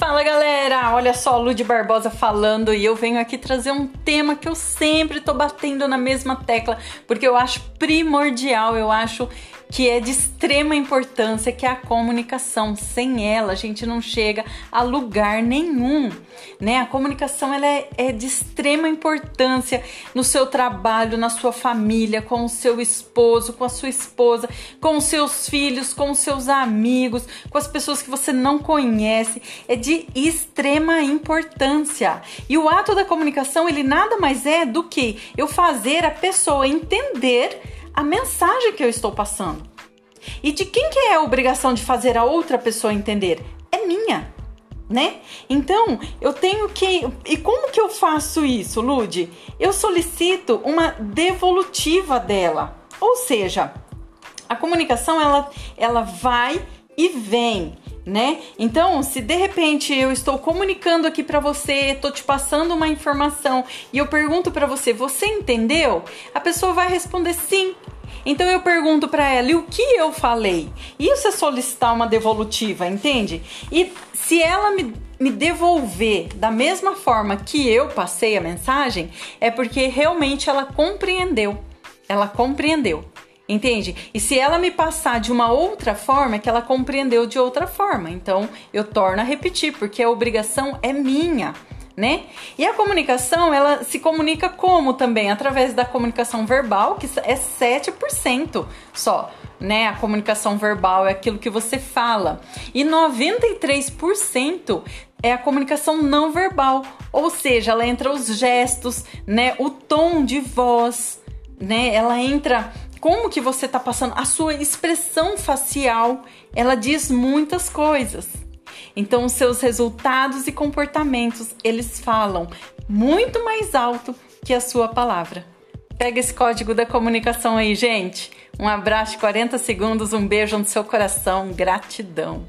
Fala galera, olha só, Lude Barbosa falando e eu venho aqui trazer um tema que eu sempre tô batendo na mesma tecla, porque eu acho primordial, eu acho que é de extrema importância, que é a comunicação. Sem ela, a gente não chega a lugar nenhum, né? A comunicação ela é, é de extrema importância no seu trabalho, na sua família, com o seu esposo, com a sua esposa, com os seus filhos, com os seus amigos, com as pessoas que você não conhece. É de extrema importância. E o ato da comunicação, ele nada mais é do que eu fazer a pessoa entender a mensagem que eu estou passando. E de quem que é a obrigação de fazer a outra pessoa entender? É minha, né? Então, eu tenho que. E como que eu faço isso, Lude? Eu solicito uma devolutiva dela. Ou seja, a comunicação ela, ela vai e vem né? Então, se de repente eu estou comunicando aqui para você, tô te passando uma informação e eu pergunto para você, você entendeu? A pessoa vai responder sim. Então eu pergunto para ela, e o que eu falei? Isso é solicitar uma devolutiva, entende? E se ela me, me devolver da mesma forma que eu passei a mensagem, é porque realmente ela compreendeu. Ela compreendeu. Entende? E se ela me passar de uma outra forma, é que ela compreendeu de outra forma. Então, eu torno a repetir, porque a obrigação é minha. Né? E a comunicação, ela se comunica como também? Através da comunicação verbal, que é 7% só, né? A comunicação verbal é aquilo que você fala. E 93% é a comunicação não verbal, ou seja, ela entra os gestos, né? O tom de voz, né? Ela entra como que você está passando, a sua expressão facial, ela diz muitas coisas. Então, os seus resultados e comportamentos, eles falam muito mais alto que a sua palavra. Pega esse código da comunicação aí, gente. Um abraço de 40 segundos, um beijo no seu coração, gratidão.